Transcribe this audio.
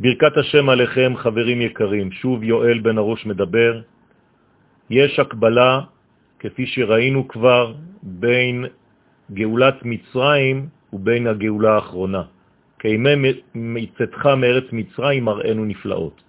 ברכת השם עליכם, חברים יקרים. שוב יואל בן הראש מדבר. יש הקבלה, כפי שראינו כבר, בין גאולת מצרים ובין הגאולה האחרונה. כימי מצאתך מארץ מצרים מראינו נפלאות.